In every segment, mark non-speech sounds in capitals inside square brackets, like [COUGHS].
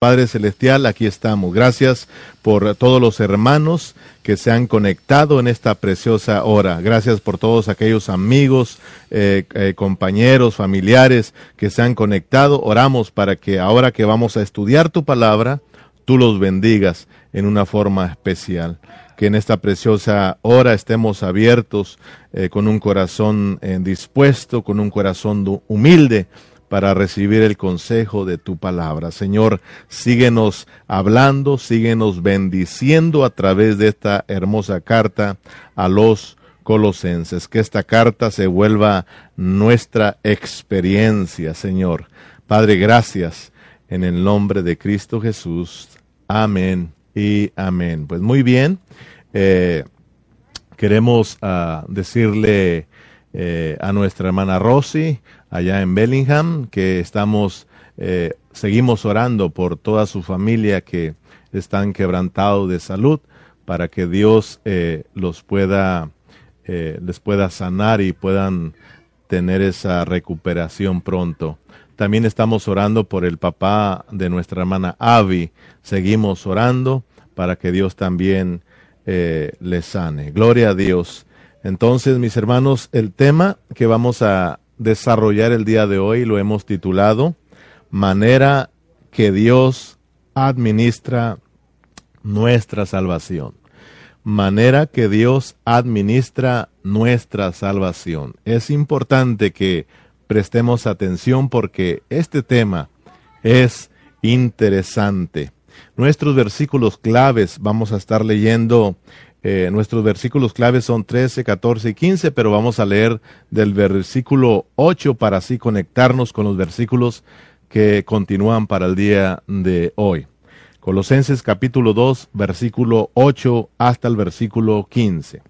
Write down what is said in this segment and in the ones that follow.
Padre Celestial, aquí estamos. Gracias por todos los hermanos que se han conectado en esta preciosa hora. Gracias por todos aquellos amigos, eh, eh, compañeros, familiares que se han conectado. Oramos para que ahora que vamos a estudiar tu palabra, tú los bendigas en una forma especial. Que en esta preciosa hora estemos abiertos eh, con un corazón dispuesto, con un corazón humilde para recibir el consejo de tu palabra. Señor, síguenos hablando, síguenos bendiciendo a través de esta hermosa carta a los colosenses. Que esta carta se vuelva nuestra experiencia, Señor. Padre, gracias en el nombre de Cristo Jesús. Amén y amén. Pues muy bien, eh, queremos ah, decirle eh, a nuestra hermana Rosy, allá en Bellingham, que estamos, eh, seguimos orando por toda su familia que están quebrantados de salud, para que Dios eh, los pueda, eh, les pueda sanar y puedan tener esa recuperación pronto. También estamos orando por el papá de nuestra hermana Avi. Seguimos orando para que Dios también le sane. Gloria a Dios. Entonces, mis hermanos, el tema que vamos a desarrollar el día de hoy lo hemos titulado Manera que Dios administra nuestra salvación. Manera que Dios administra nuestra salvación. Es importante que prestemos atención porque este tema es interesante. Nuestros versículos claves vamos a estar leyendo eh, nuestros versículos claves son 13, 14 y 15, pero vamos a leer del versículo 8 para así conectarnos con los versículos que continúan para el día de hoy. Colosenses capítulo 2, versículo 8 hasta el versículo 15.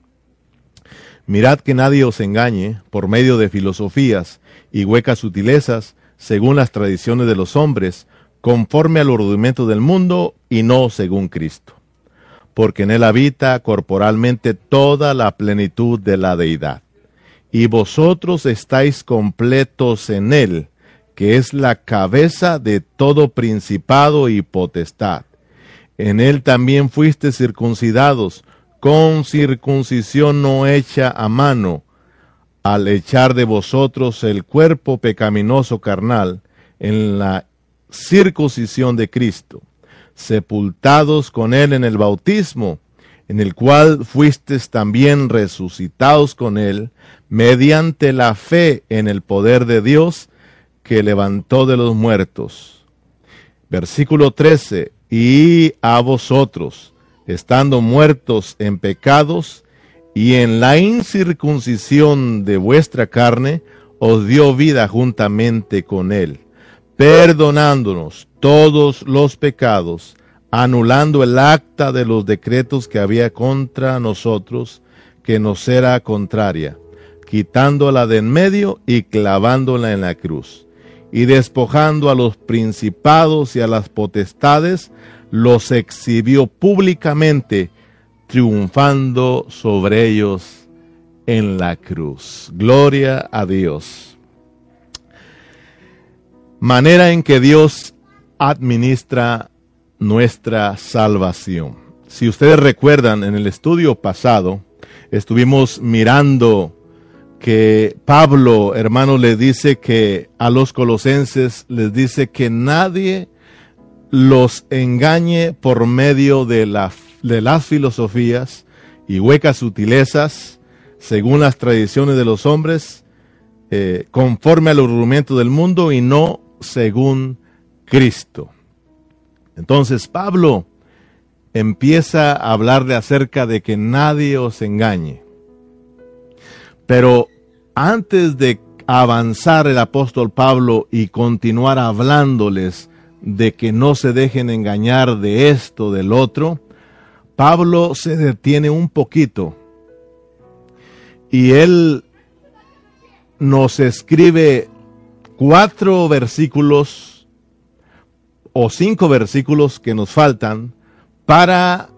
Mirad que nadie os engañe por medio de filosofías y huecas sutilezas, según las tradiciones de los hombres, conforme al rudimento del mundo y no según Cristo porque en él habita corporalmente toda la plenitud de la deidad. Y vosotros estáis completos en él, que es la cabeza de todo principado y potestad. En él también fuiste circuncidados, con circuncisión no hecha a mano, al echar de vosotros el cuerpo pecaminoso carnal en la circuncisión de Cristo sepultados con él en el bautismo, en el cual fuisteis también resucitados con él, mediante la fe en el poder de Dios que levantó de los muertos. Versículo 13, y a vosotros, estando muertos en pecados y en la incircuncisión de vuestra carne, os dio vida juntamente con él perdonándonos todos los pecados, anulando el acta de los decretos que había contra nosotros, que nos era contraria, quitándola de en medio y clavándola en la cruz, y despojando a los principados y a las potestades, los exhibió públicamente, triunfando sobre ellos en la cruz. Gloria a Dios manera en que Dios administra nuestra salvación. Si ustedes recuerdan, en el estudio pasado estuvimos mirando que Pablo, hermano, le dice que a los colosenses les dice que nadie los engañe por medio de, de las filosofías y huecas sutilezas, según las tradiciones de los hombres, eh, conforme al argumento del mundo y no según Cristo. Entonces Pablo empieza a hablarle acerca de que nadie os engañe. Pero antes de avanzar el apóstol Pablo y continuar hablándoles de que no se dejen engañar de esto, del otro, Pablo se detiene un poquito y él nos escribe cuatro versículos o cinco versículos que nos faltan para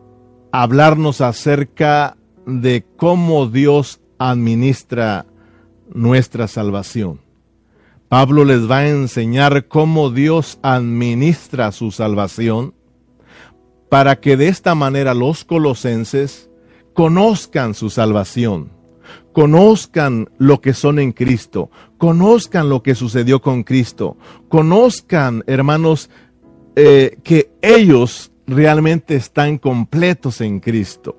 hablarnos acerca de cómo Dios administra nuestra salvación. Pablo les va a enseñar cómo Dios administra su salvación para que de esta manera los colosenses conozcan su salvación, conozcan lo que son en Cristo, conozcan lo que sucedió con Cristo, conozcan, hermanos, eh, que ellos realmente están completos en Cristo.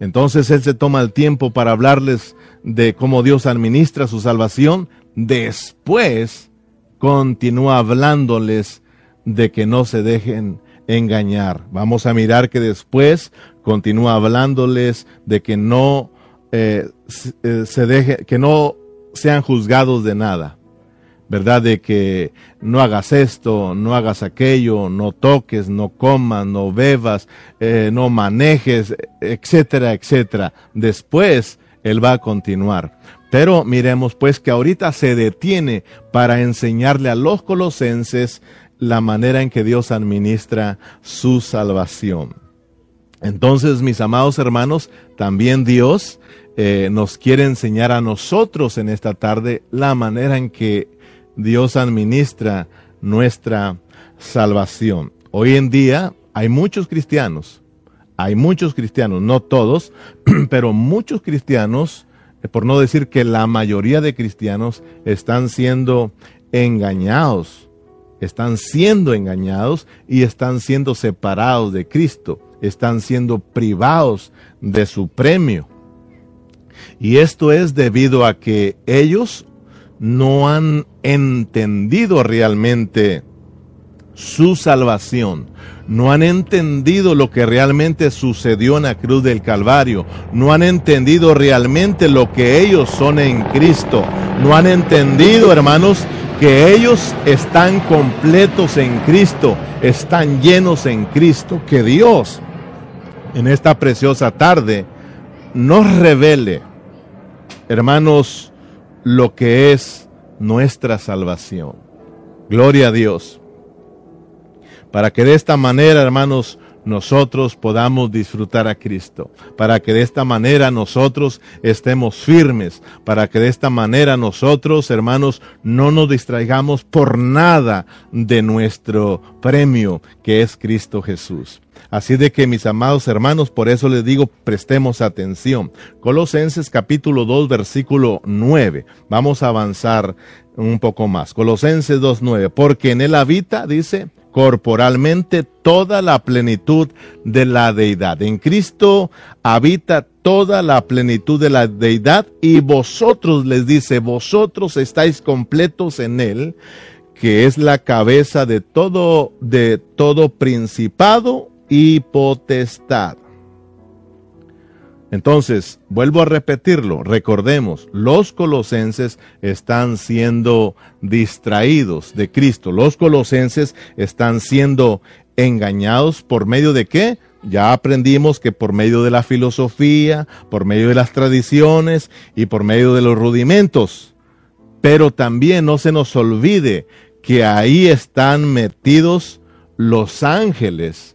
Entonces Él se toma el tiempo para hablarles de cómo Dios administra su salvación. Después continúa hablándoles de que no se dejen engañar. Vamos a mirar que después continúa hablándoles de que no eh, se deje, que no sean juzgados de nada. ¿verdad? De que no hagas esto, no hagas aquello, no toques, no comas, no bebas, eh, no manejes, etcétera, etcétera. Después él va a continuar. Pero miremos pues que ahorita se detiene para enseñarle a los colosenses la manera en que Dios administra su salvación. Entonces, mis amados hermanos, también Dios eh, nos quiere enseñar a nosotros en esta tarde la manera en que Dios administra nuestra salvación. Hoy en día hay muchos cristianos, hay muchos cristianos, no todos, [CLEARS THROAT] pero muchos cristianos, eh, por no decir que la mayoría de cristianos están siendo engañados, están siendo engañados y están siendo separados de Cristo, están siendo privados de su premio. Y esto es debido a que ellos no han entendido realmente su salvación, no han entendido lo que realmente sucedió en la cruz del Calvario, no han entendido realmente lo que ellos son en Cristo, no han entendido, hermanos, que ellos están completos en Cristo, están llenos en Cristo, que Dios en esta preciosa tarde nos revele, hermanos, lo que es nuestra salvación. Gloria a Dios. Para que de esta manera, hermanos, nosotros podamos disfrutar a Cristo, para que de esta manera nosotros estemos firmes, para que de esta manera nosotros, hermanos, no nos distraigamos por nada de nuestro premio que es Cristo Jesús. Así de que mis amados hermanos, por eso les digo, prestemos atención. Colosenses capítulo 2, versículo 9. Vamos a avanzar un poco más. Colosenses 2.9. Porque en él habita, dice, corporalmente toda la plenitud de la deidad. En Cristo habita toda la plenitud de la deidad y vosotros, les dice, vosotros estáis completos en él, que es la cabeza de todo, de todo principado y potestad. Entonces, vuelvo a repetirlo, recordemos, los colosenses están siendo distraídos de Cristo, los colosenses están siendo engañados por medio de qué? Ya aprendimos que por medio de la filosofía, por medio de las tradiciones y por medio de los rudimentos. Pero también no se nos olvide que ahí están metidos los ángeles,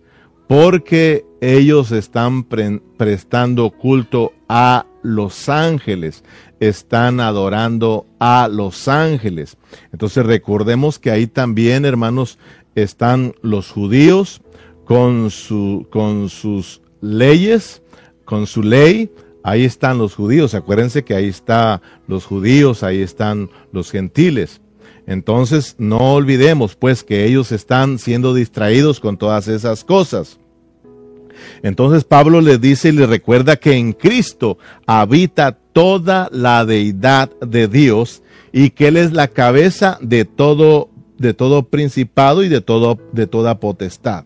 porque ellos están prestando culto a los ángeles, están adorando a los ángeles. Entonces recordemos que ahí también, hermanos, están los judíos con, su, con sus leyes, con su ley. Ahí están los judíos. Acuérdense que ahí están los judíos, ahí están los gentiles. Entonces no olvidemos pues que ellos están siendo distraídos con todas esas cosas. Entonces Pablo le dice y le recuerda que en Cristo habita toda la deidad de Dios y que Él es la cabeza de todo, de todo principado y de, todo, de toda potestad.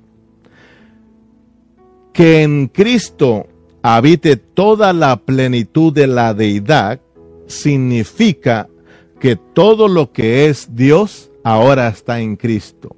Que en Cristo habite toda la plenitud de la deidad significa que todo lo que es Dios ahora está en Cristo.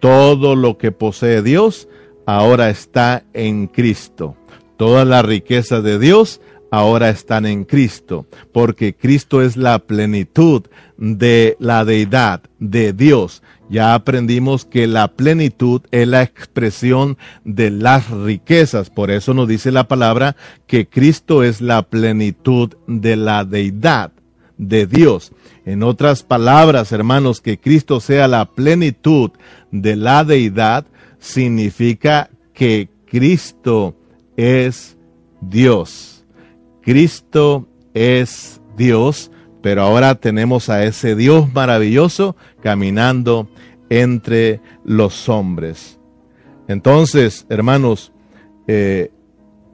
Todo lo que posee Dios ahora está en Cristo. Toda la riqueza de Dios ahora están en Cristo, porque Cristo es la plenitud de la deidad de Dios. Ya aprendimos que la plenitud es la expresión de las riquezas. Por eso nos dice la palabra que Cristo es la plenitud de la deidad de Dios. En otras palabras, hermanos, que Cristo sea la plenitud de la deidad significa que Cristo es Dios. Cristo es Dios, pero ahora tenemos a ese Dios maravilloso caminando entre los hombres. Entonces, hermanos, eh,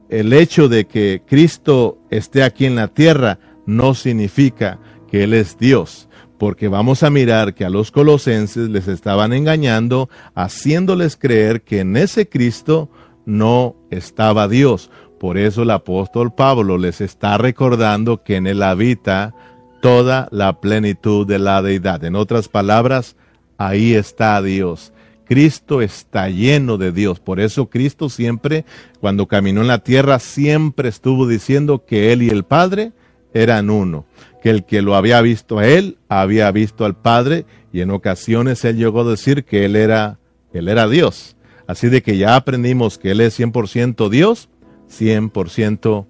el hecho de que Cristo esté aquí en la tierra no significa que Él es Dios, porque vamos a mirar que a los colosenses les estaban engañando, haciéndoles creer que en ese Cristo no estaba Dios. Por eso el apóstol Pablo les está recordando que en Él habita toda la plenitud de la deidad. En otras palabras, ahí está Dios. Cristo está lleno de Dios. Por eso Cristo siempre, cuando caminó en la tierra, siempre estuvo diciendo que Él y el Padre eran uno. Que el que lo había visto a Él, había visto al Padre. Y en ocasiones Él llegó a decir que Él era, Él era Dios. Así de que ya aprendimos que Él es 100% Dios, 100%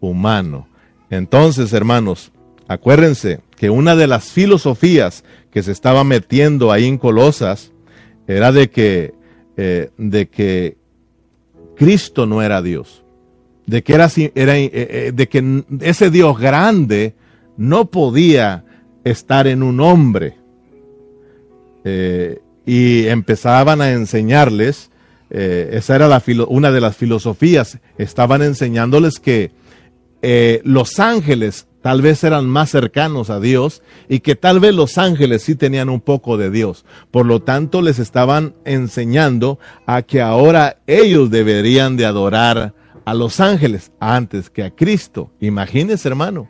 humano. Entonces, hermanos, acuérdense que una de las filosofías que se estaba metiendo ahí en Colosas, era de que, eh, de que Cristo no era Dios, de que, era, era eh, eh, de que ese Dios grande no podía estar en un hombre. y empezaban a enseñarles, esa era la una de las filosofías, estaban enseñándoles que los ángeles tal vez eran más cercanos a Dios y que tal vez los ángeles sí tenían un poco de Dios. Por lo tanto, les estaban enseñando a que ahora ellos deberían de adorar a los ángeles antes que a Cristo. Imagínense, hermano.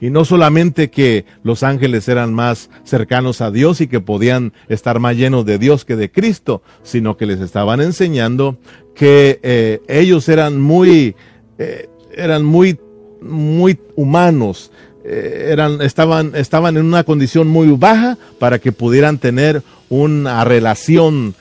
Y no solamente que los ángeles eran más cercanos a Dios y que podían estar más llenos de Dios que de Cristo, sino que les estaban enseñando que eh, ellos eran muy, eh, eran muy muy humanos, eh, eran, estaban, estaban en una condición muy baja para que pudieran tener una relación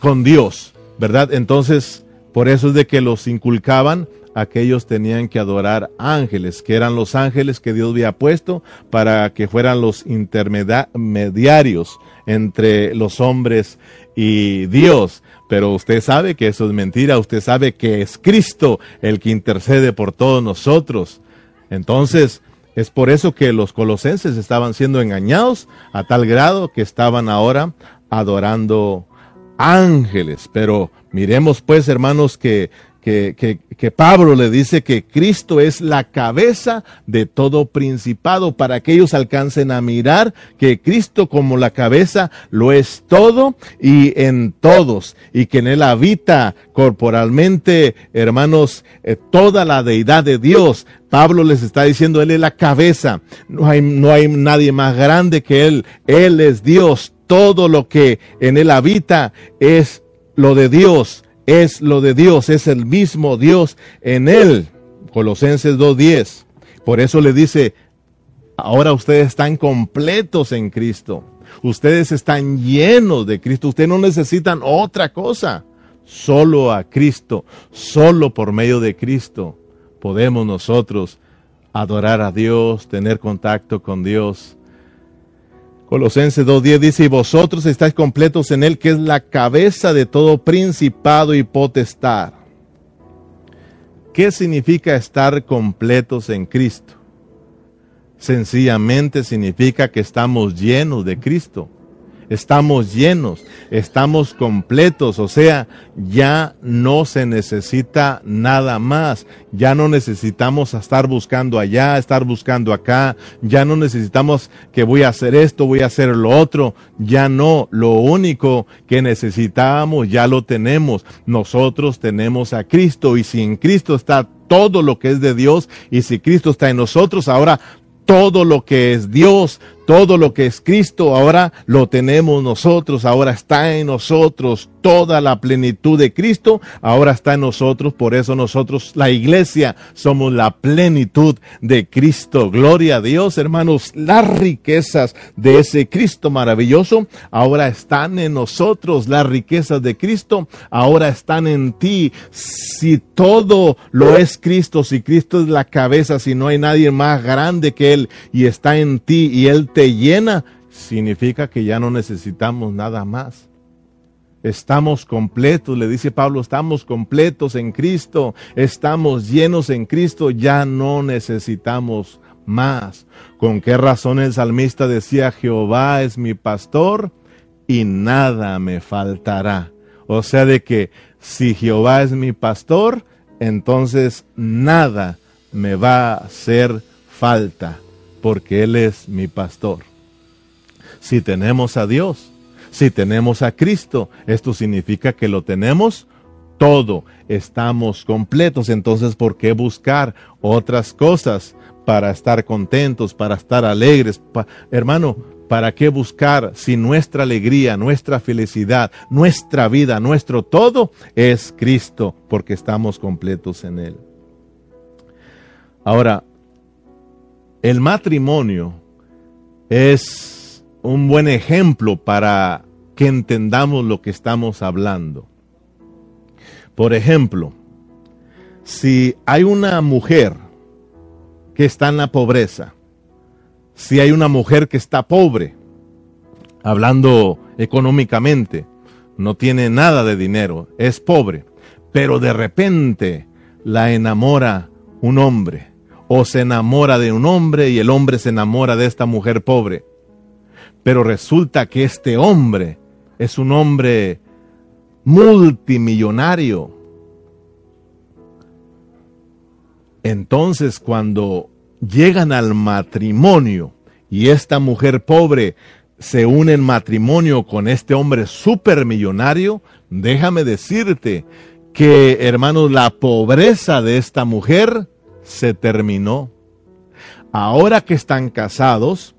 con Dios, ¿verdad? Entonces, por eso es de que los inculcaban aquellos tenían que adorar ángeles, que eran los ángeles que Dios había puesto para que fueran los intermediarios entre los hombres y Dios. Pero usted sabe que eso es mentira, usted sabe que es Cristo el que intercede por todos nosotros. Entonces, es por eso que los colosenses estaban siendo engañados a tal grado que estaban ahora adorando ángeles. Pero miremos pues, hermanos, que que, Pablo le dice que Cristo es la cabeza de todo principado para que ellos alcancen a mirar que Cristo como la cabeza lo es todo y en todos y que en él habita corporalmente, hermanos, eh, toda la deidad de Dios. Pablo les está diciendo, Él es la cabeza, no hay, no hay nadie más grande que Él, Él es Dios, todo lo que en Él habita es lo de Dios es lo de Dios, es el mismo Dios en él. Colosenses 2.10. Por eso le dice, ahora ustedes están completos en Cristo. Ustedes están llenos de Cristo. Ustedes no necesitan otra cosa. Solo a Cristo, solo por medio de Cristo podemos nosotros adorar a Dios, tener contacto con Dios. Colosenses 2.10 dice, y vosotros estáis completos en Él, que es la cabeza de todo principado y potestad. ¿Qué significa estar completos en Cristo? Sencillamente significa que estamos llenos de Cristo estamos llenos, estamos completos, o sea, ya no se necesita nada más, ya no necesitamos estar buscando allá, estar buscando acá, ya no necesitamos que voy a hacer esto, voy a hacer lo otro, ya no, lo único que necesitamos ya lo tenemos, nosotros tenemos a Cristo y si en Cristo está todo lo que es de Dios y si Cristo está en nosotros, ahora todo lo que es Dios, Todo lo que es Cristo ahora lo tenemos nosotros, ahora está en nosotros. Toda la plenitud de Cristo ahora está en nosotros. Por eso nosotros, la iglesia, somos la plenitud de Cristo. Gloria a Dios, hermanos. Las riquezas de ese Cristo maravilloso ahora están en nosotros. Las riquezas de Cristo ahora están en ti. Si todo lo es Cristo, si Cristo es la cabeza, si no hay nadie más grande que Él y está en ti y Él te llena, significa que ya no necesitamos nada más. Estamos completos, le dice Pablo, estamos completos en Cristo, estamos llenos en Cristo, ya no necesitamos más. ¿Con qué razón el salmista decía, Jehová es mi pastor y nada me faltará? O sea, de que si Jehová es mi pastor, entonces nada me va a hacer falta porque Él es mi pastor. Si tenemos a Dios, si tenemos a Cristo, esto significa que lo tenemos todo, estamos completos. Entonces, ¿por qué buscar otras cosas para estar contentos, para estar alegres? hermano, ¿para qué buscar si nuestra alegría, nuestra felicidad, nuestra vida, nuestro todo es Cristo, porque estamos completos en Él? Ahora, el matrimonio es un buen ejemplo para que entendamos lo que estamos hablando. Por ejemplo, si hay una mujer que está en la pobreza, si hay una mujer que está pobre, hablando económicamente, no tiene nada de dinero, es pobre, pero de repente la enamora un hombre o se enamora de un hombre y el hombre se enamora de esta mujer pobre. Pero resulta que este hombre es un hombre multimillonario. Entonces cuando llegan al matrimonio y esta mujer pobre se une en matrimonio con este hombre supermillonario, déjame decirte que, hermanos, la pobreza de esta mujer se terminó. Ahora que están casados,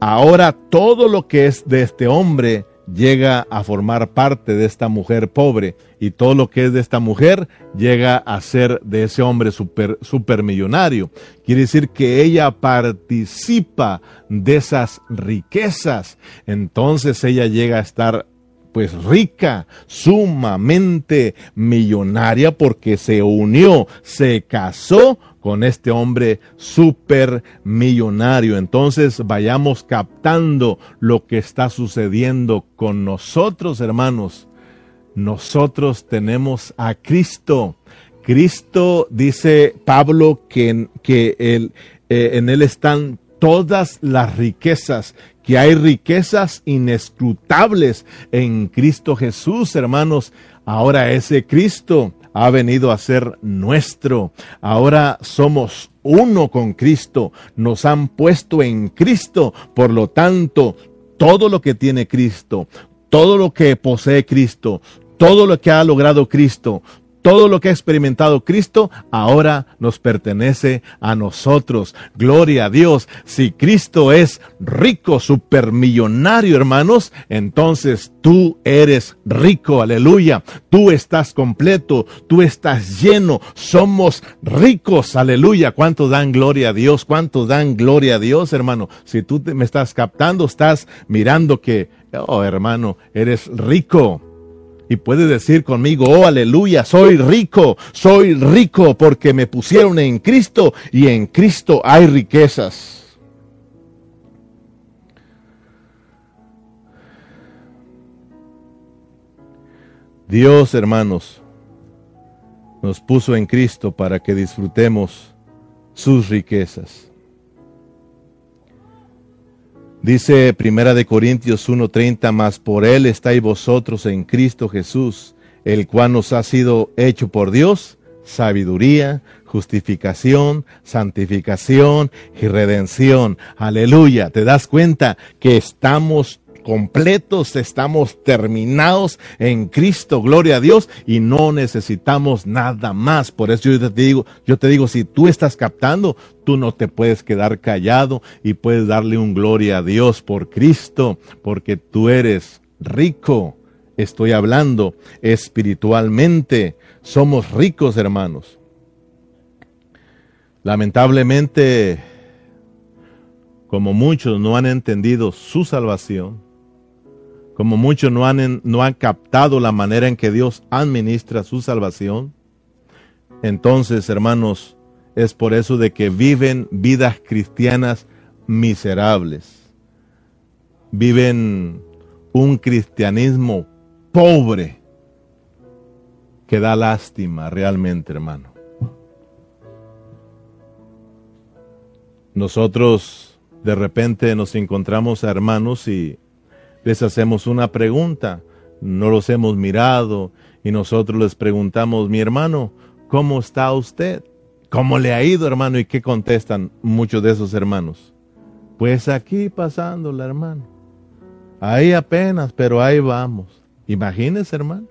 ahora todo lo que es de este hombre llega a formar parte de esta mujer pobre y todo lo que es de esta mujer llega a ser de ese hombre super, supermillonario. Quiere decir que ella participa de esas riquezas. Entonces ella llega a estar pues rica, sumamente millonaria porque se unió, se casó con este hombre súper millonario. Entonces vayamos captando lo que está sucediendo con nosotros, hermanos. Nosotros tenemos a Cristo. Cristo dice Pablo que, que eh, en él están todas las riquezas, que hay riquezas inescrutables en Cristo Jesús, hermanos. Ahora ese Cristo ha venido a ser nuestro. Ahora somos uno con Cristo. Nos han puesto en Cristo. Por lo tanto, todo lo que tiene Cristo, todo lo que posee Cristo, todo lo que ha logrado Cristo, todo lo que ha experimentado Cristo ahora nos pertenece a nosotros. Gloria a Dios. Si Cristo es rico, supermillonario, hermanos, entonces tú eres rico. Aleluya. Tú estás completo. Tú estás lleno. Somos ricos. Aleluya. ¿Cuántos dan gloria a Dios? ¿Cuántos dan gloria a Dios, hermano? Si tú me estás captando, estás mirando que, oh, hermano, eres rico y puede decir conmigo, oh aleluya, soy rico, soy rico porque me pusieron en Cristo y en Cristo hay riquezas. Dios, hermanos, nos puso en Cristo para que disfrutemos sus riquezas. Dice Primera de Corintios 1:30, más por él estáis vosotros en Cristo Jesús, el cual nos ha sido hecho por Dios sabiduría, justificación, santificación y redención. Aleluya. ¿Te das cuenta que estamos completos, estamos terminados en Cristo, gloria a Dios, y no necesitamos nada más. Por eso yo te digo, yo te digo, si tú estás captando, tú no te puedes quedar callado y puedes darle un gloria a Dios por Cristo, porque tú eres rico. Estoy hablando espiritualmente. Somos ricos, hermanos. Lamentablemente, como muchos no han entendido su salvación, como muchos no han, no han captado la manera en que Dios administra su salvación, entonces, hermanos, es por eso de que viven vidas cristianas miserables. Viven un cristianismo pobre que da lástima realmente, hermano. Nosotros de repente nos encontramos a hermanos y les hacemos una pregunta, no los hemos mirado y nosotros les preguntamos, mi hermano, ¿cómo está usted? ¿Cómo le ha ido, hermano? ¿Y qué contestan muchos de esos hermanos? Pues aquí pasándola, hermano. Ahí apenas, pero ahí vamos. Imagínese, hermano.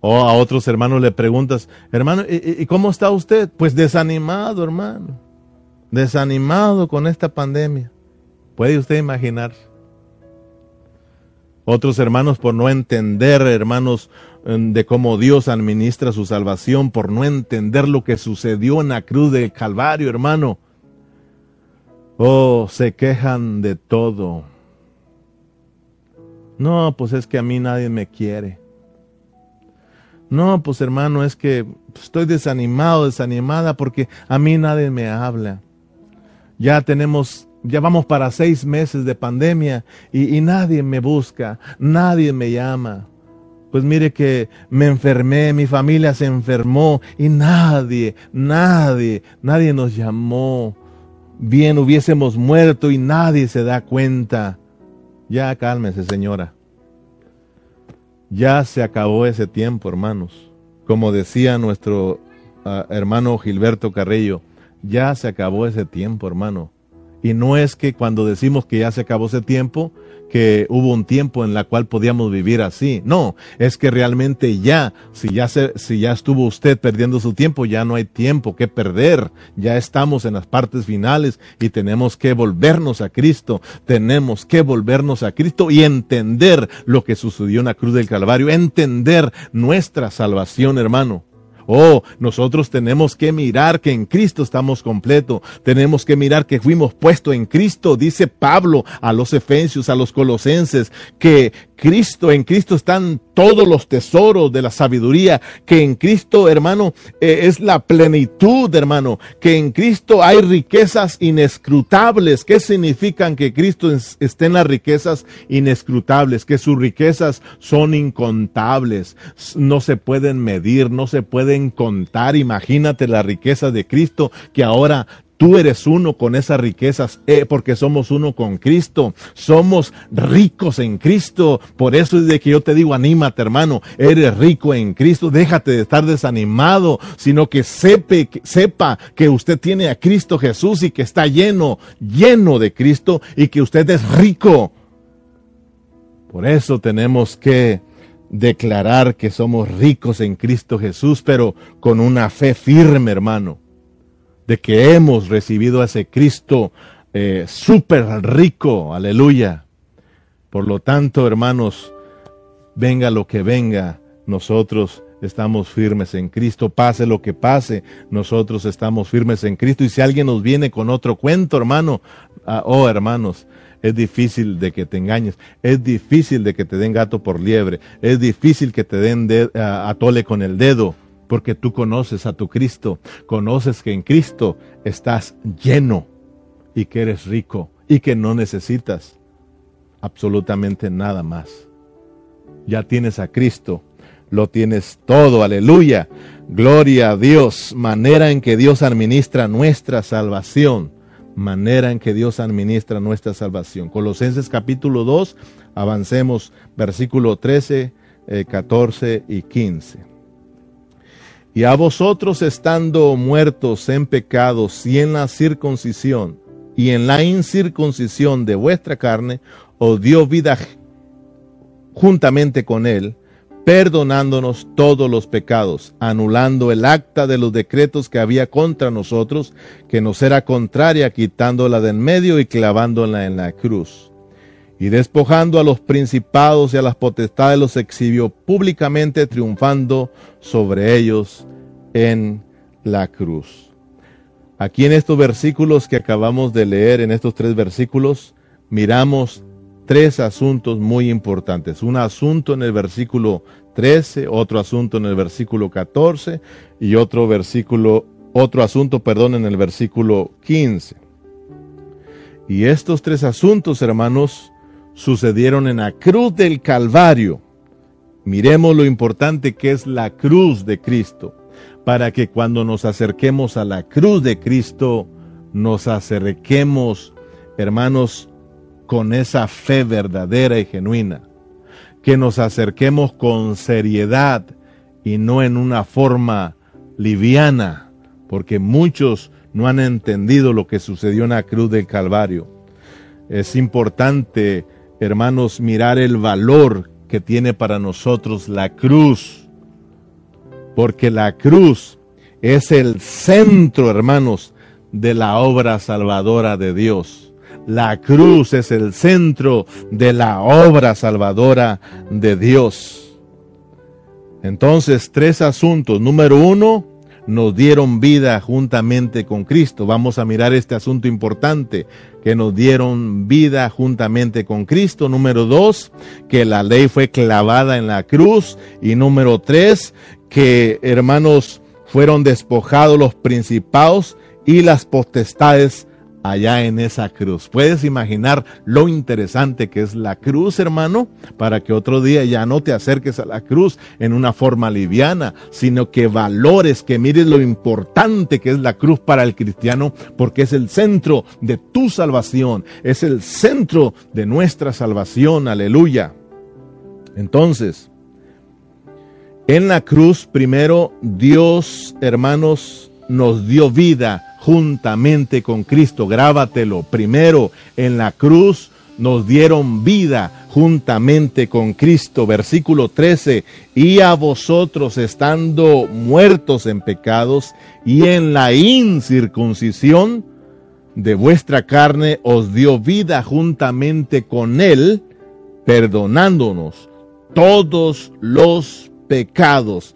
O a otros hermanos le preguntas, hermano, ¿y, ¿y, cómo está usted? Pues desanimado, hermano desanimado con esta pandemia. ¿Puede usted imaginar? Otros hermanos por no entender, hermanos, de cómo Dios administra su salvación, por no entender lo que sucedió en la cruz del Calvario, hermano. Oh, se quejan de todo. No, pues es que a mí nadie me quiere. No, pues hermano, es que estoy desanimado, desanimada porque a mí nadie me habla. Ya tenemos, ya vamos para seis meses de pandemia y, y nadie me busca, nadie me llama. Pues mire que me enfermé, mi familia se enfermó y nadie, nadie, nadie nos llamó. Bien hubiésemos muerto y nadie se da cuenta. Ya cálmese, señora. Ya se acabó ese tiempo, hermanos. Como decía nuestro uh, hermano Gilberto Carrillo, ya se acabó ese tiempo, hermano. Y no es que cuando decimos que ya se acabó ese tiempo, que hubo un tiempo en la cual podíamos vivir así. No, es que realmente ya, si ya se, si ya estuvo usted perdiendo su tiempo, ya no hay tiempo que perder. Ya estamos en las partes finales y tenemos que volvernos a Cristo. Tenemos que volvernos a Cristo y entender lo que sucedió en la cruz del Calvario, entender nuestra salvación, hermano. Oh, nosotros tenemos que mirar que en Cristo estamos completos. Tenemos que mirar que fuimos puestos en Cristo. Dice Pablo a los Efesios, a los Colosenses, que Cristo, en Cristo están todos los tesoros de la sabiduría, que en Cristo, hermano, eh, es la plenitud, hermano, que en Cristo hay riquezas inescrutables. ¿Qué significan que Cristo esté en las riquezas inescrutables? Que sus riquezas son incontables, no se pueden medir, no se pueden contar. Imagínate la riqueza de Cristo que ahora Tú eres uno con esas riquezas eh, porque somos uno con Cristo. Somos ricos en Cristo. Por eso es de que yo te digo, anímate hermano. Eres rico en Cristo. Déjate de estar desanimado, sino que sepa que usted tiene a Cristo Jesús y que está lleno, lleno de Cristo y que usted es rico. Por eso tenemos que declarar que somos ricos en Cristo Jesús, pero con una fe firme, hermano de que hemos recibido a ese Cristo eh, súper rico, aleluya. Por lo tanto, hermanos, venga lo que venga, nosotros estamos firmes en Cristo, pase lo que pase, nosotros estamos firmes en Cristo. Y si alguien nos viene con otro cuento, hermano, ah, oh hermanos, es difícil de que te engañes, es difícil de que te den gato por liebre, es difícil que te den de, uh, atole con el dedo porque tú conoces a tu Cristo, conoces que en Cristo estás lleno y que eres rico y que no necesitas absolutamente nada más. Ya tienes a Cristo, lo tienes todo, aleluya. Gloria a Dios, manera en que Dios administra nuestra salvación, manera en que Dios administra nuestra salvación. Colosenses capítulo 2, avancemos versículo 13, eh, 14 y 15. Y a vosotros estando muertos en pecados y en la circuncisión y en la incircuncisión de vuestra carne, os dio vida juntamente con él, perdonándonos todos los pecados, anulando el acta de los decretos que había contra nosotros, que nos era contraria, quitándola de en medio y clavándola en la cruz. Y despojando a los principados y a las potestades los exhibió públicamente, triunfando sobre ellos en la cruz. Aquí en estos versículos que acabamos de leer, en estos tres versículos, miramos tres asuntos muy importantes. Un asunto en el versículo 13, otro asunto en el versículo 14 y otro versículo, otro asunto, perdón, en el versículo 15. Y estos tres asuntos, hermanos, sucedieron en la cruz del Calvario. Miremos lo importante que es la cruz de Cristo, para que cuando nos acerquemos a la cruz de Cristo, nos acerquemos, hermanos, con esa fe verdadera y genuina, que nos acerquemos con seriedad y no en una forma liviana, porque muchos no han entendido lo que sucedió en la cruz del Calvario. Es importante, hermanos, mirar el valor que tiene para nosotros la cruz, porque la cruz es el centro, hermanos, de la obra salvadora de Dios. La cruz es el centro de la obra salvadora de Dios. Entonces, tres asuntos. Número uno, nos dieron vida juntamente con Cristo. Vamos a mirar este asunto importante, que nos dieron vida juntamente con Cristo. Número dos, que la ley fue clavada en la cruz. Y número tres, que hermanos fueron despojados los principados y las potestades allá en esa cruz. Puedes imaginar lo interesante que es la cruz, hermano, para que otro día ya no te acerques a la cruz en una forma liviana, sino que valores, que mires lo importante que es la cruz para el cristiano, porque es el centro de tu salvación, es el centro de nuestra salvación, aleluya. Entonces, en la cruz primero Dios, hermanos, nos dio vida juntamente con Cristo. Grábatelo. Primero, en la cruz nos dieron vida juntamente con Cristo. Versículo 13. Y a vosotros estando muertos en pecados y en la incircuncisión de vuestra carne os dio vida juntamente con Él, perdonándonos todos los pecados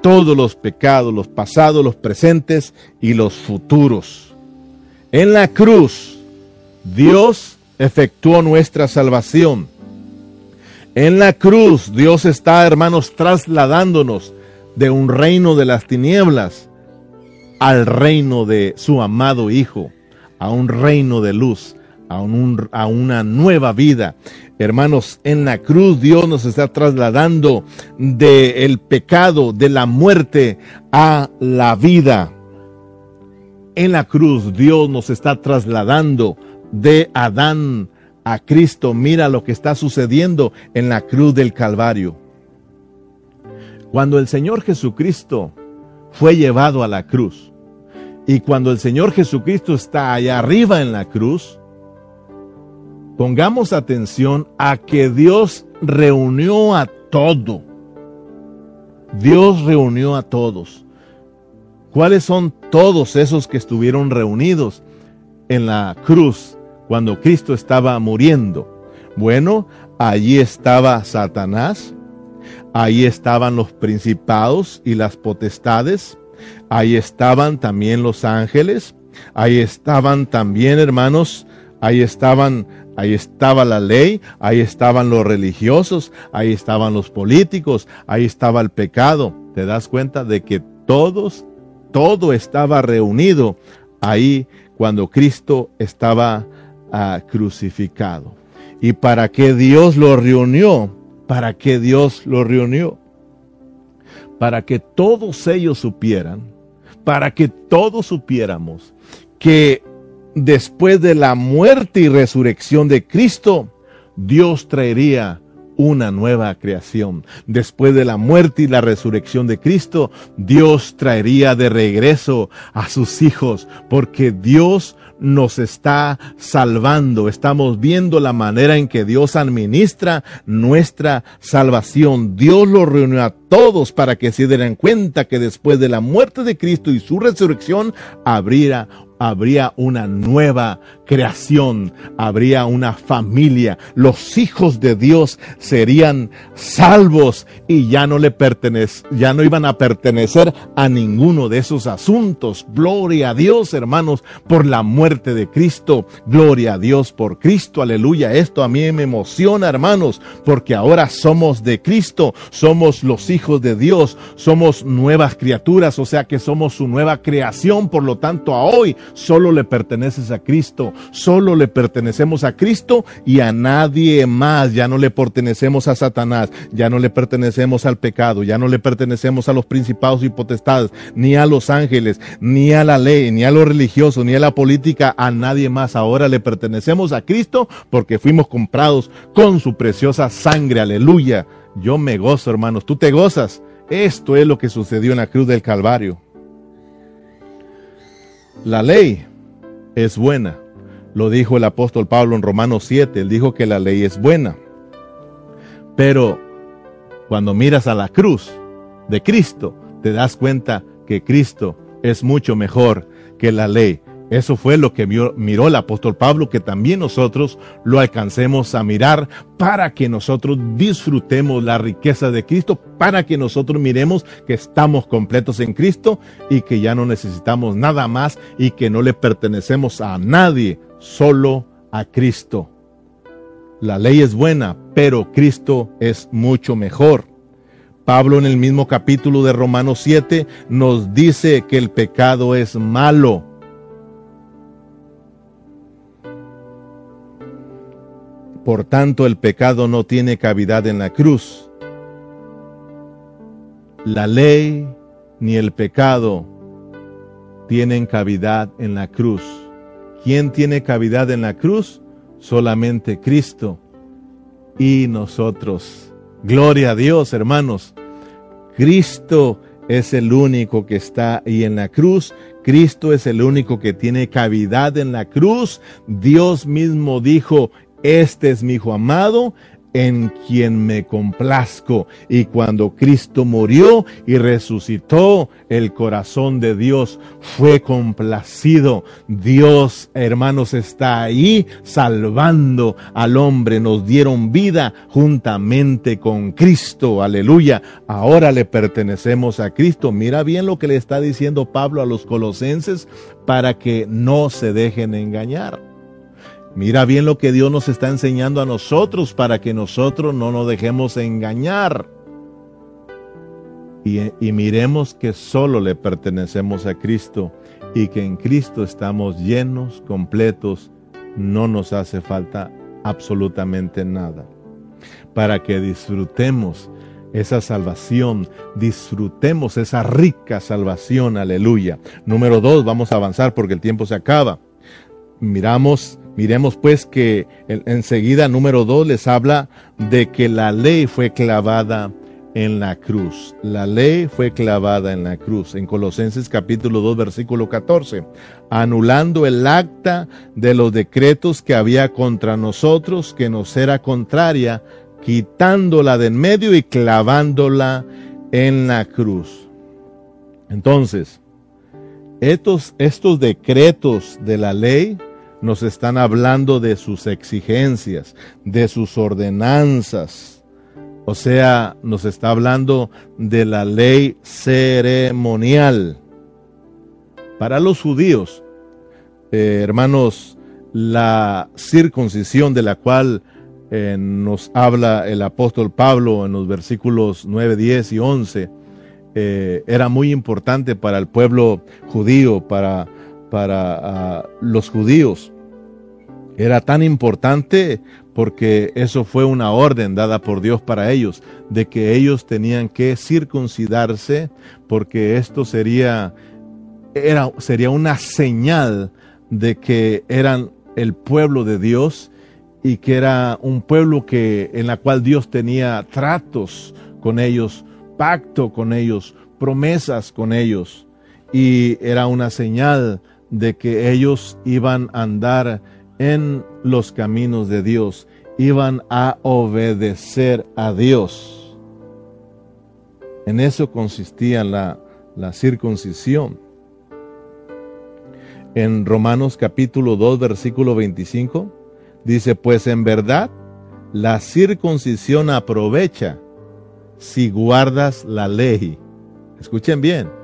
todos los pecados, los pasados, los presentes y los futuros. En la cruz, Dios efectuó nuestra salvación. En la cruz, Dios está, hermanos, trasladándonos de un reino de las tinieblas al reino de su amado Hijo, a un reino de luz, a, un, a una nueva vida. Hermanos, en la cruz Dios nos está trasladando del pecado, de la muerte a la vida. En la cruz Dios nos está trasladando de Adán a Cristo. Mira lo que está sucediendo en la cruz del Calvario. Cuando el Señor Jesucristo fue llevado a la cruz y cuando el Señor Jesucristo está allá arriba en la cruz, Pongamos atención a que Dios reunió a todo. Dios reunió a todos. ¿Cuáles son todos esos que estuvieron reunidos en la cruz cuando Cristo estaba muriendo? Bueno, allí estaba Satanás, ahí estaban los principados y las potestades, ahí estaban también los ángeles, ahí estaban también, hermanos, ahí estaban Ahí estaba la ley, ahí estaban los religiosos, ahí estaban los políticos, ahí estaba el pecado. ¿Te das cuenta de que todos, todo estaba reunido ahí cuando Cristo estaba ah, crucificado? ¿Y para qué Dios lo reunió? ¿Para qué Dios lo reunió? Para que todos ellos supieran, para que todos supiéramos que después de la muerte y resurrección de Cristo, Dios traería una nueva creación. Después de la muerte y la resurrección de Cristo, Dios traería de regreso a sus hijos, porque Dios nos está salvando. Estamos viendo la manera en que Dios administra nuestra salvación. Dios lo reunió a todos para que se dieran cuenta que después de la muerte de Cristo y su resurrección habría habría una nueva creación, habría una familia, los hijos de Dios serían salvos y ya no le pertenece, ya no iban a pertenecer a ninguno de esos asuntos. Gloria a Dios, hermanos, por la muerte de Cristo. Gloria a Dios por Cristo. Aleluya. Esto a mí me emociona, hermanos, porque ahora somos de Cristo, somos los hijos de Dios, somos nuevas criaturas, o sea que somos su nueva creación, por lo tanto, a hoy solo le perteneces a Cristo, solo le pertenecemos a Cristo y a nadie más, ya no le pertenecemos a Satanás, ya no le pertenecemos al pecado, ya no le pertenecemos a los principados y potestades, ni a los ángeles, ni a la ley, ni a lo religioso, ni a la política, a nadie más. Ahora le pertenecemos a Cristo porque fuimos comprados con su preciosa sangre, aleluya. Yo me gozo, hermanos, tú te gozas. Esto es lo que sucedió en la cruz del Calvario. La ley es buena. Lo dijo el apóstol Pablo en Romanos 7. Él dijo que la ley es buena. Pero cuando miras a la cruz de Cristo, te das cuenta que Cristo es mucho mejor que la ley. Eso fue lo que miró el apóstol Pablo, que también nosotros lo alcancemos a mirar para que nosotros disfrutemos la riqueza de Cristo, para que nosotros miremos que estamos completos en Cristo y que ya no necesitamos nada más y que no le pertenecemos a nadie, solo a Cristo. La ley es buena, pero Cristo es mucho mejor. Pablo en el mismo capítulo de Romanos 7 nos dice que el pecado es malo Por tanto, el pecado no tiene cavidad en la cruz. La ley ni el pecado tienen cavidad en la cruz. ¿Quién tiene cavidad en la cruz? Solamente Cristo y nosotros. Gloria a Dios, hermanos. Cristo es el único que está ahí en la cruz. Cristo es el único que tiene cavidad en la cruz. Dios mismo dijo, este es mi Hijo amado en quien me complazco. Y cuando Cristo murió y resucitó, el corazón de Dios fue complacido. Dios, hermanos, está ahí salvando al hombre. Nos dieron vida juntamente con Cristo. Aleluya. Ahora le pertenecemos a Cristo. Mira bien lo que le está diciendo Pablo a los colosenses para que no se dejen engañar. Mira bien lo que Dios nos está enseñando a nosotros para que nosotros no nos dejemos engañar. Y, miremos que solo le pertenecemos a Cristo y que en Cristo estamos llenos, completos, no nos hace falta absolutamente nada. Para que disfrutemos esa salvación, disfrutemos esa rica salvación, aleluya. Número dos, vamos a avanzar porque el tiempo se acaba. Miramos Miremos pues que enseguida número dos les habla de que la ley fue clavada en la cruz. La ley fue clavada en la cruz. En Colosenses capítulo 2 versículo 14. Anulando el acta de los decretos que había contra nosotros, que nos era contraria, quitándola de en medio y clavándola en la cruz. Entonces, estos, estos decretos de la ley, nos están hablando de sus exigencias, de sus ordenanzas. O sea, nos está hablando de la ley ceremonial. Para los judíos, eh, hermanos, la circuncisión de la cual eh, nos habla el apóstol Pablo en los versículos 9, 10 y 11, eh, era muy importante para el pueblo judío, para para ah, los judíos. Era tan importante porque eso fue una orden dada por Dios para ellos, de que ellos tenían que circuncidarse porque esto sería, era, sería una señal de que eran el pueblo de Dios y que era un pueblo que, en la cual Dios tenía tratos con ellos, pacto con ellos, promesas con ellos. Y era una señal de que ellos iban a andar en los caminos de Dios, iban a obedecer a Dios. En eso consistía la, la circuncisión. En Romanos capítulo 2, versículo 25, dice, pues en verdad la circuncisión aprovecha si guardas la ley. Escuchen bien.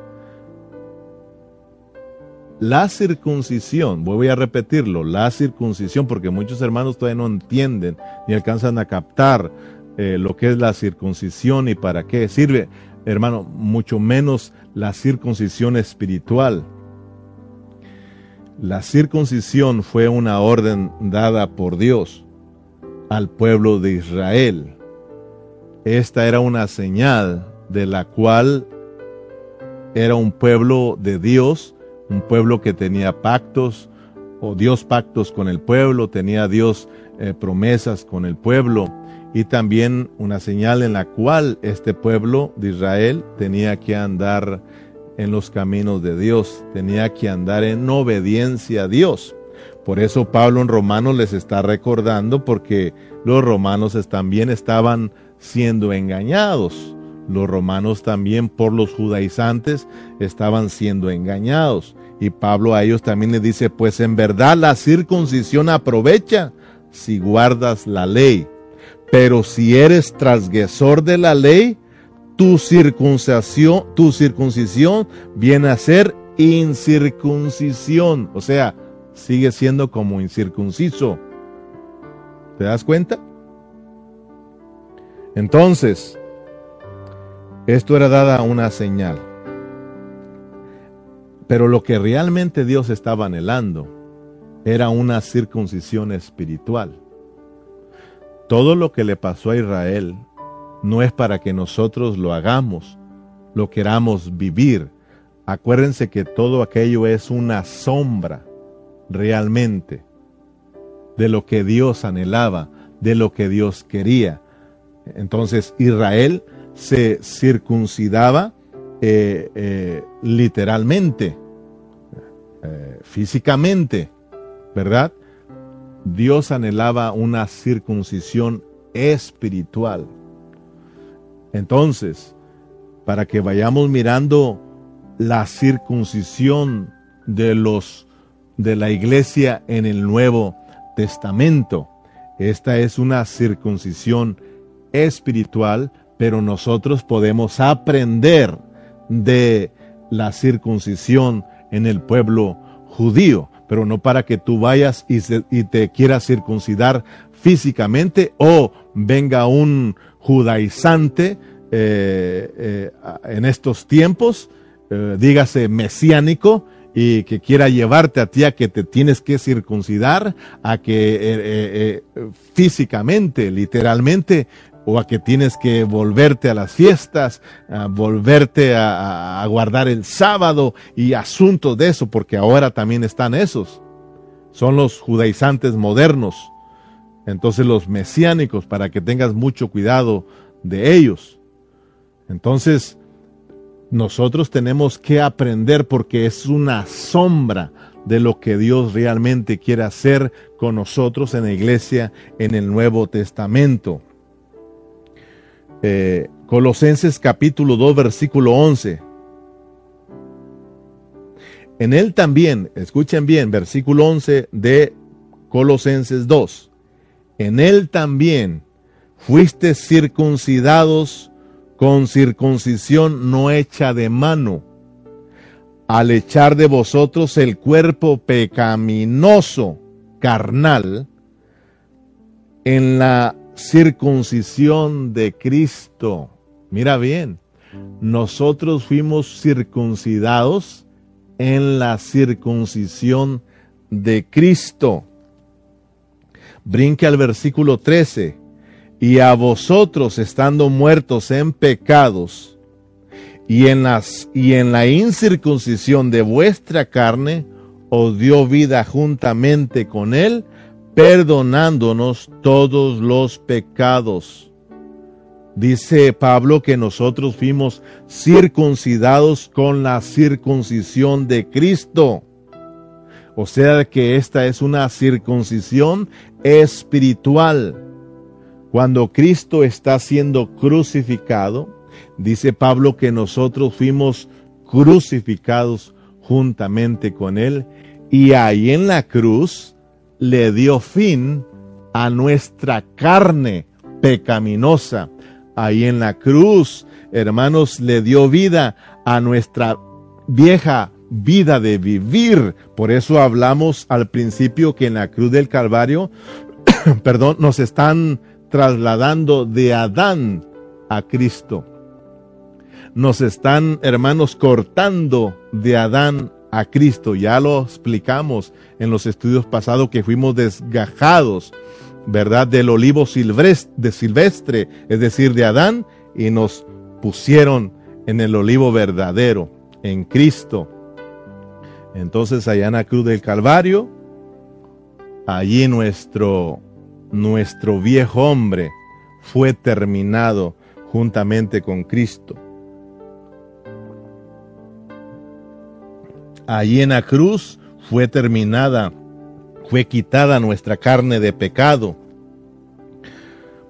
La circuncisión, voy a repetirlo, la circuncisión, porque muchos hermanos todavía no entienden ni alcanzan a captar eh, lo que es la circuncisión y para qué sirve, hermano, mucho menos la circuncisión espiritual. La circuncisión fue una orden dada por Dios al pueblo de Israel. Esta era una señal de la cual era un pueblo de Dios, un pueblo que tenía pactos, o Dios pactos con el pueblo, tenía Dios eh, promesas con el pueblo, y también una señal en la cual este pueblo de Israel tenía que andar en los caminos de Dios, tenía que andar en obediencia a Dios. Por eso Pablo en Romanos les está recordando porque los romanos también estaban siendo engañados. Los romanos también por los judaizantes estaban siendo engañados. Y Pablo a ellos también les dice, pues en verdad la circuncisión aprovecha si guardas la ley. Pero si eres transgresor de la ley, tu circuncisión, tu circuncisión viene a ser incircuncisión. O sea, sigue siendo como incircunciso. ¿Te das cuenta? Entonces, esto era dada una señal. Pero lo que realmente Dios estaba anhelando era una circuncisión espiritual. Todo lo que le pasó a Israel no es para que nosotros lo hagamos, lo queramos vivir. Acuérdense que todo aquello es una sombra realmente de lo que Dios anhelaba, de lo que Dios quería. Entonces Israel se circuncidaba eh, eh, literalmente, eh, físicamente, ¿verdad? Dios anhelaba una circuncisión espiritual. Entonces, para que vayamos mirando la circuncisión de los de la iglesia en el Nuevo Testamento, esta es una circuncisión espiritual, pero nosotros podemos aprender de la circuncisión en el pueblo judío, pero no para que tú vayas y, te quieras circuncidar físicamente o venga un judaizante eh, eh, en estos tiempos, eh, dígase mesiánico, y que quiera llevarte a ti a que te tienes que circuncidar, a que físicamente, literalmente, o a que tienes que volverte a las fiestas, a volverte a, guardar el sábado y asuntos de eso, porque ahora también están esos. Son los judaizantes modernos. Entonces los mesiánicos, para que tengas mucho cuidado de ellos. Entonces, nosotros tenemos que aprender porque es una sombra de lo que Dios realmente quiere hacer con nosotros en la iglesia en el Nuevo Testamento. Eh, Colosenses capítulo 2, versículo 11. En él también, escuchen bien, versículo 11 de Colosenses 2. En él también fuiste circuncidados con circuncisión no hecha de mano, al echar de vosotros el cuerpo pecaminoso carnal en la circuncisión de Cristo. Mira bien, nosotros fuimos circuncidados en la circuncisión de Cristo. Brinque al versículo 13. Y a vosotros estando muertos en pecados y en, la incircuncisión de vuestra carne, os dio vida juntamente con él, perdonándonos todos los pecados. Dice Pablo que nosotros fuimos circuncidados con la circuncisión de Cristo. O sea que esta es una circuncisión espiritual. Cuando Cristo está siendo crucificado, dice Pablo que nosotros fuimos crucificados juntamente con Él y ahí en la cruz le dio fin a nuestra carne pecaminosa. Ahí en la cruz, hermanos, le dio vida a nuestra vieja vida de vivir. Por eso hablamos al principio que en la cruz del Calvario, [COUGHS] perdón, nos están trasladando de Adán a Cristo. Nos están, hermanos, cortando de Adán a Cristo. Ya lo explicamos en los estudios pasados que fuimos desgajados, ¿verdad? Del olivo silvestre, de silvestre, es decir, de Adán, y nos pusieron en el olivo verdadero, en Cristo. Entonces allá en la cruz del Calvario, allí nuestro, nuestro viejo hombre fue terminado juntamente con Cristo. Allí en la cruz fue terminada, fue quitada nuestra carne de pecado.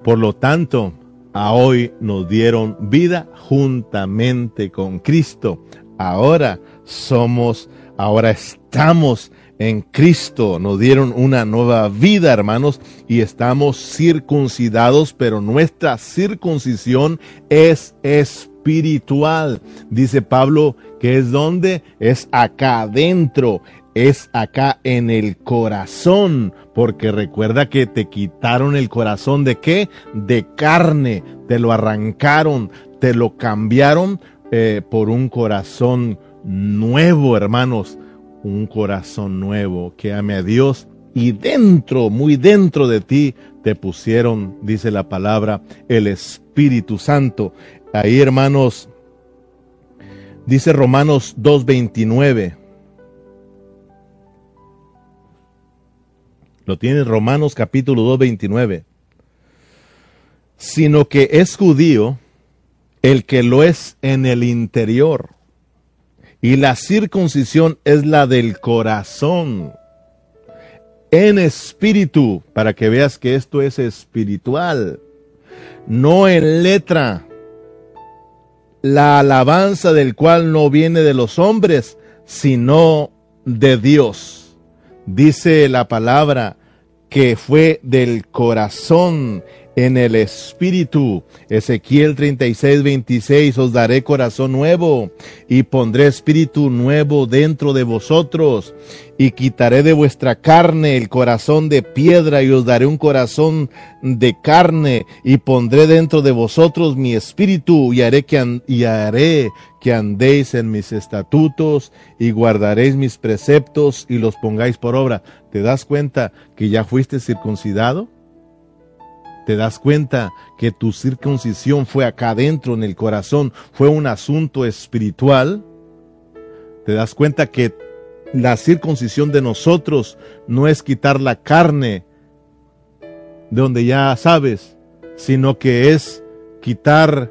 Por lo tanto, a hoy nos dieron vida juntamente con Cristo. Ahora somos Ahora estamos en Cristo, nos dieron una nueva vida, hermanos, y estamos circuncidados, pero nuestra circuncisión es espiritual. Dice Pablo es donde es acá adentro, es acá en el corazón, porque recuerda que te quitaron el corazón de qué? De carne, te lo arrancaron, te lo cambiaron eh, por un corazón nuevo, hermanos, un corazón nuevo que ame a Dios y dentro, muy dentro de ti, te pusieron, dice la palabra, el Espíritu Santo. Ahí, hermanos, dice Romanos 2.29. Lo tiene Romanos capítulo 2.29. Sino que es judío el que lo es en el interior y la circuncisión es la del corazón, en espíritu, para que veas que esto es espiritual, no en letra. La alabanza del cual no viene de los hombres, sino de Dios. Dice la palabra que fue del corazón en el espíritu. Ezequiel 36, 26, os daré corazón nuevo y pondré espíritu nuevo dentro de vosotros y quitaré de vuestra carne el corazón de piedra y os daré un corazón de carne y pondré dentro de vosotros mi espíritu y haré que, y haré que andéis en mis estatutos y guardaréis mis preceptos y los pongáis por obra. ¿Te das cuenta que ya fuiste circuncidado? Te das cuenta que tu circuncisión fue acá adentro en el corazón, fue un asunto espiritual, te das cuenta que la circuncisión de nosotros no es quitar la carne de donde ya sabes, sino que es quitar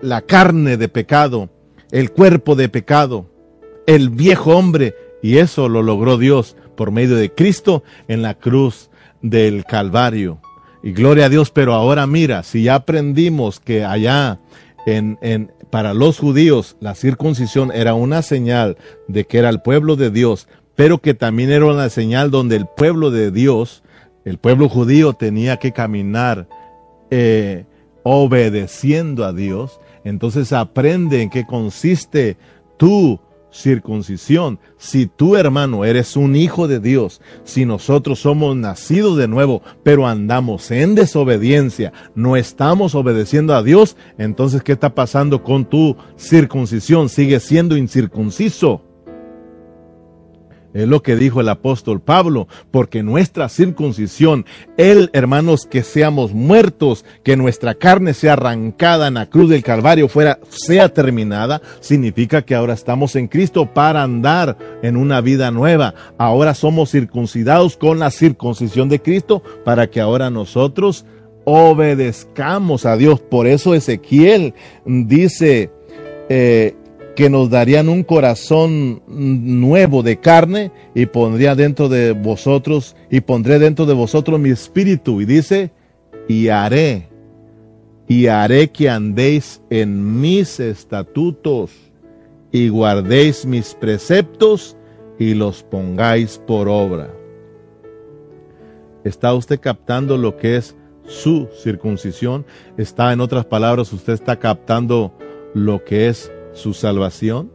la carne de pecado, el cuerpo de pecado, el viejo hombre, y eso lo logró Dios por medio de Cristo en la cruz del Calvario. Y gloria a Dios, pero ahora mira, si ya aprendimos que allá en, en, para los judíos la circuncisión era una señal de que era el pueblo de Dios, pero que también era una señal donde el pueblo de Dios, el pueblo judío tenía que caminar eh, obedeciendo a Dios. Entonces aprende en qué consiste tu circuncisión. Si tú, hermano, eres un hijo de Dios, si nosotros somos nacidos de nuevo, pero andamos en desobediencia, no estamos obedeciendo a Dios, entonces, ¿qué está pasando con tu circuncisión? Sigue siendo incircunciso. Es lo que dijo el apóstol Pablo, porque nuestra circuncisión, el hermanos, que seamos muertos, que nuestra carne sea arrancada en la cruz del Calvario, fuera, sea terminada, significa que ahora estamos en Cristo para andar en una vida nueva. Ahora somos circuncidados con la circuncisión de Cristo para que ahora nosotros obedezcamos a Dios. Por eso Ezequiel dice, eh, que nos darían un corazón nuevo de carne y pondría dentro de vosotros y pondré dentro de vosotros mi espíritu y dice y haré y haré que andéis en mis estatutos y guardéis mis preceptos y los pongáis por obra. ¿Está usted captando lo que es su circuncisión? ¿Está, en otras palabras, usted está captando lo que es su salvación?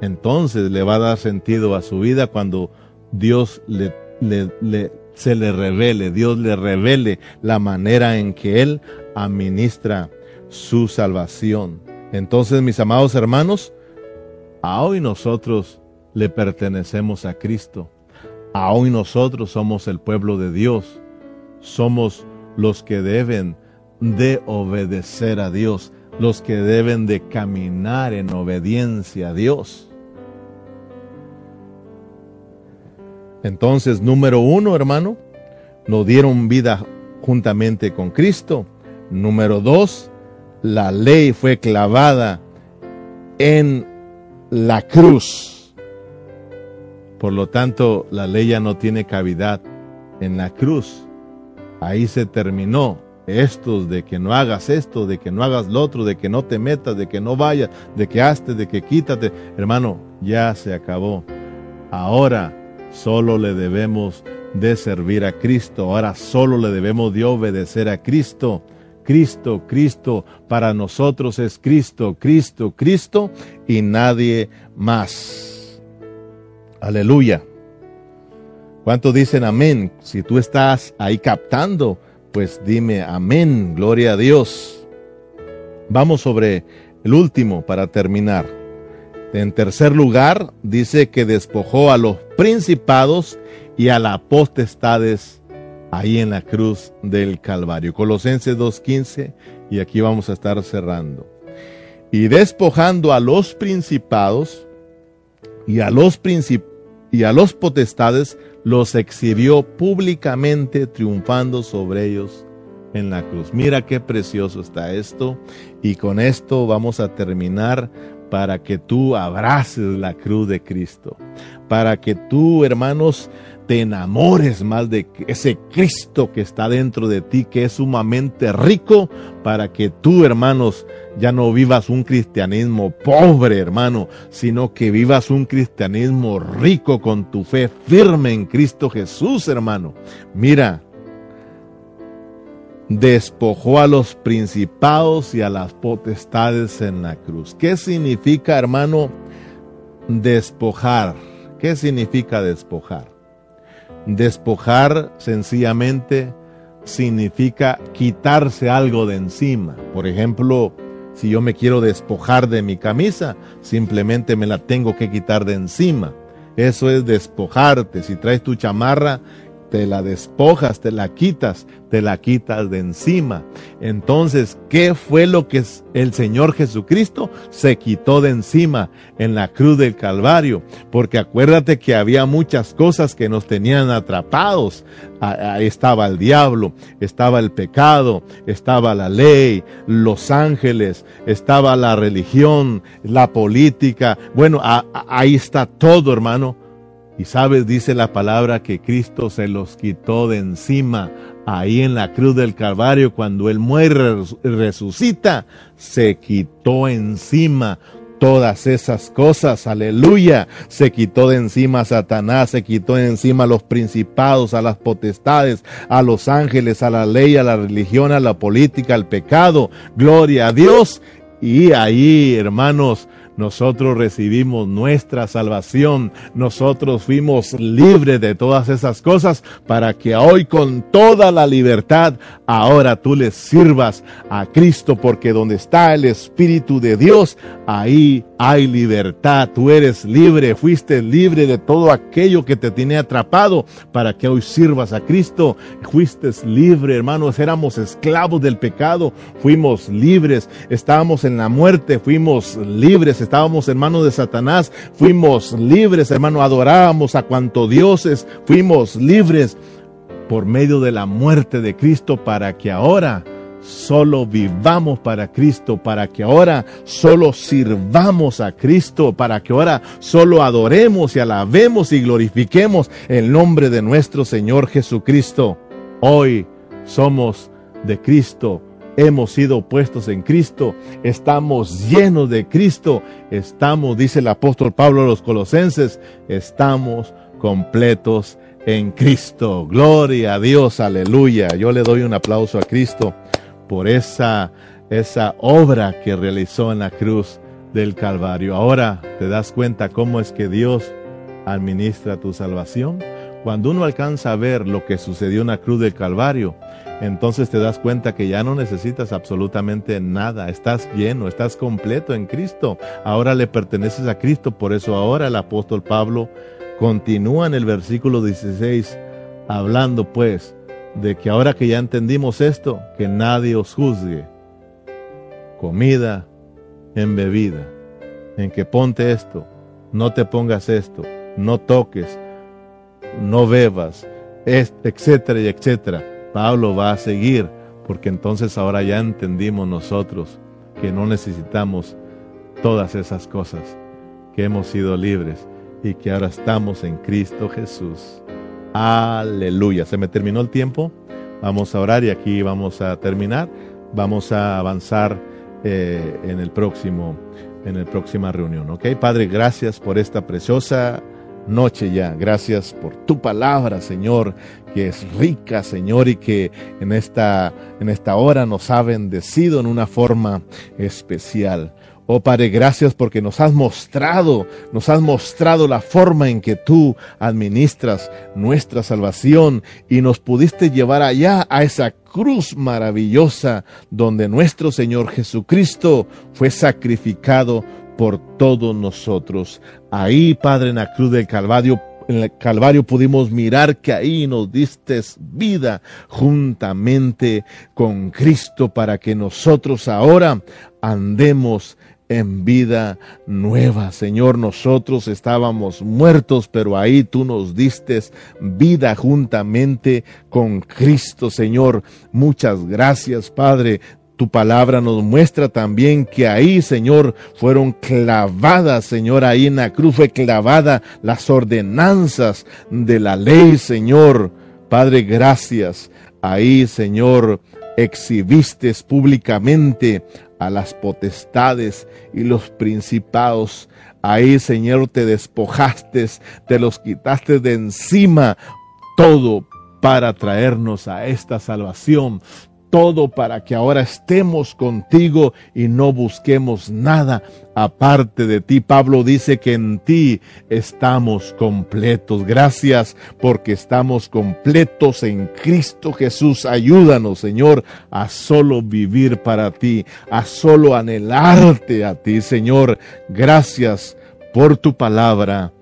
Entonces le va a dar sentido a su vida cuando Dios le, se le revele, Dios le revele la manera en que Él administra su salvación. Entonces, mis amados hermanos, a hoy nosotros le pertenecemos a Cristo. A hoy nosotros somos el pueblo de Dios. Somos los que deben de obedecer a Dios, los que deben de caminar en obediencia a Dios. Entonces, número uno, hermano, nos dieron vida juntamente con Cristo. Número dos, la ley fue clavada en la cruz. Por lo tanto, la ley ya no tiene cavidad en la cruz. Ahí se terminó. Estos de que no hagas esto, de que no hagas lo otro, de que no te metas, de que no vayas, de que hazte, de que quítate. Hermano, ya se acabó. Ahora solo le debemos de servir a Cristo. Ahora solo le debemos de obedecer a Cristo. Cristo, Cristo, para nosotros es Cristo, Cristo, Cristo y nadie más. Aleluya. ¿Cuántos dicen amén? Si tú estás ahí captando, pues dime amén, gloria a Dios. Vamos sobre el último para terminar. En tercer lugar, dice que despojó a los principados y a las potestades ahí en la cruz del Calvario. Colosenses 2.15 y aquí vamos a estar cerrando. Y despojando a los principados y a los y a los potestades los exhibió públicamente triunfando sobre ellos en la cruz. Mira qué precioso está esto y con esto vamos a terminar para que tú abraces la cruz de Cristo, para que tú, hermanos, te enamores más de ese Cristo que está dentro de ti, que es sumamente rico, para que tú, hermanos, ya no vivas un cristianismo pobre, hermano, sino que vivas un cristianismo rico con tu fe firme en Cristo Jesús, hermano. Mira, despojó a los principados y a las potestades en la cruz. ¿Qué significa, hermano, despojar? ¿Qué significa despojar? Despojar sencillamente significa quitarse algo de encima. Por ejemplo, si yo me quiero despojar de mi camisa, simplemente me la tengo que quitar de encima. Eso es despojarte. Si traes tu chamarra, te la despojas, te la quitas, te la quitas de encima. Entonces, ¿qué fue lo que el Señor Jesucristo se quitó de encima en la cruz del Calvario? Porque acuérdate que había muchas cosas que nos tenían atrapados. Ahí estaba el diablo, estaba el pecado, estaba la ley, los ángeles, estaba la religión, la política. Bueno, ahí está todo, hermano y sabes, dice la palabra que Cristo se los quitó de encima ahí en la cruz del Calvario cuando Él muere y resucita, se quitó encima todas esas cosas, aleluya. Se quitó de encima a Satanás, se quitó de encima a los principados, a las potestades, a los ángeles, a la ley, a la religión, a la política, al pecado. Gloria a Dios. Y ahí, hermanos, nosotros recibimos nuestra salvación, nosotros fuimos libres de todas esas cosas para que hoy con toda la libertad, ahora tú le sirvas a Cristo, porque donde está el Espíritu de Dios, ahí hay libertad, tú eres libre, fuiste libre de todo aquello que te tiene atrapado para que hoy sirvas a Cristo, fuiste libre, hermanos, éramos esclavos del pecado, fuimos libres, estábamos en la muerte, fuimos libres, estábamos en de Satanás, fuimos libres, hermano, adorábamos a cuanto dioses, fuimos libres por medio de la muerte de Cristo para que ahora solo vivamos para Cristo, para que ahora solo sirvamos a Cristo, para que ahora solo adoremos y alabemos y glorifiquemos el nombre de nuestro Señor Jesucristo. Hoy somos de Cristo, hemos sido puestos en Cristo, estamos llenos de Cristo, estamos, dice el apóstol Pablo a los colosenses, estamos completos en Cristo. Gloria a Dios, aleluya. Yo le doy un aplauso a Cristo por esa, esa obra que realizó en la cruz del Calvario. Ahora te das cuenta cómo es que Dios administra tu salvación. Cuando uno alcanza a ver lo que sucedió en la cruz del Calvario, entonces te das cuenta que ya no necesitas absolutamente nada, estás lleno, estás completo en Cristo. Ahora le perteneces a Cristo, por eso ahora el apóstol Pablo continúa en el versículo 16 hablando pues de que ahora que ya entendimos esto, que nadie os juzgue. Comida en bebida, en que ponte esto, no te pongas esto, no toques, no bebas, etcétera y etcétera. Pablo va a seguir, porque entonces ahora ya entendimos nosotros que no necesitamos todas esas cosas, que hemos sido libres y que ahora estamos en Cristo Jesús. Aleluya. Se me terminó el tiempo. Vamos a orar y aquí vamos a terminar. Vamos a avanzar eh, en el próximo, en la próxima reunión. ¿Ok? Padre, gracias por esta preciosa noche ya. Gracias por tu palabra, Señor, que es rica, Señor, y que en esta, en esta hora nos ha bendecido en una forma especial. Oh Padre, gracias porque nos has mostrado, nos has mostrado la forma en que tú administras nuestra salvación y nos pudiste llevar allá a esa cruz maravillosa donde nuestro Señor Jesucristo fue sacrificado por todos nosotros. Ahí, Padre, en la cruz del Calvario, en el Calvario pudimos mirar que ahí nos diste vida juntamente con Cristo para que nosotros ahora andemos en vida nueva. Señor, nosotros estábamos muertos, pero ahí tú nos diste vida juntamente con Cristo, Señor. Muchas gracias, Padre. Tu palabra nos muestra también que ahí, Señor, fueron clavadas, Señor, ahí en la cruz fue clavada las ordenanzas de la ley, Señor. Padre, gracias. Ahí, Señor, exhibiste públicamente a las potestades y los principados. Ahí, Señor, te despojaste, te los quitaste de encima, todo para traernos a esta salvación, todo para que ahora estemos contigo y no busquemos nada aparte de ti. Pablo dice que en ti estamos completos. Gracias porque estamos completos en Cristo Jesús. Ayúdanos, Señor, a solo vivir para ti, a solo anhelarte a ti, Señor. Gracias por tu palabra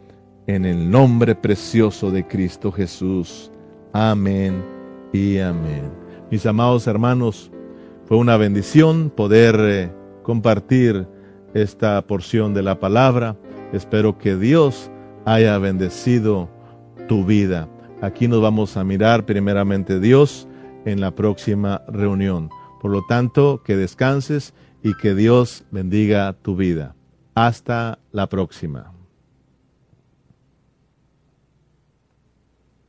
en el nombre precioso de Cristo Jesús. Amén y amén. Mis amados hermanos, fue una bendición poder eh, compartir esta porción de la palabra. Espero que Dios haya bendecido tu vida. Aquí nos vamos a mirar primeramente Dios en la próxima reunión. Por lo tanto, que descanses y que Dios bendiga tu vida. Hasta la próxima.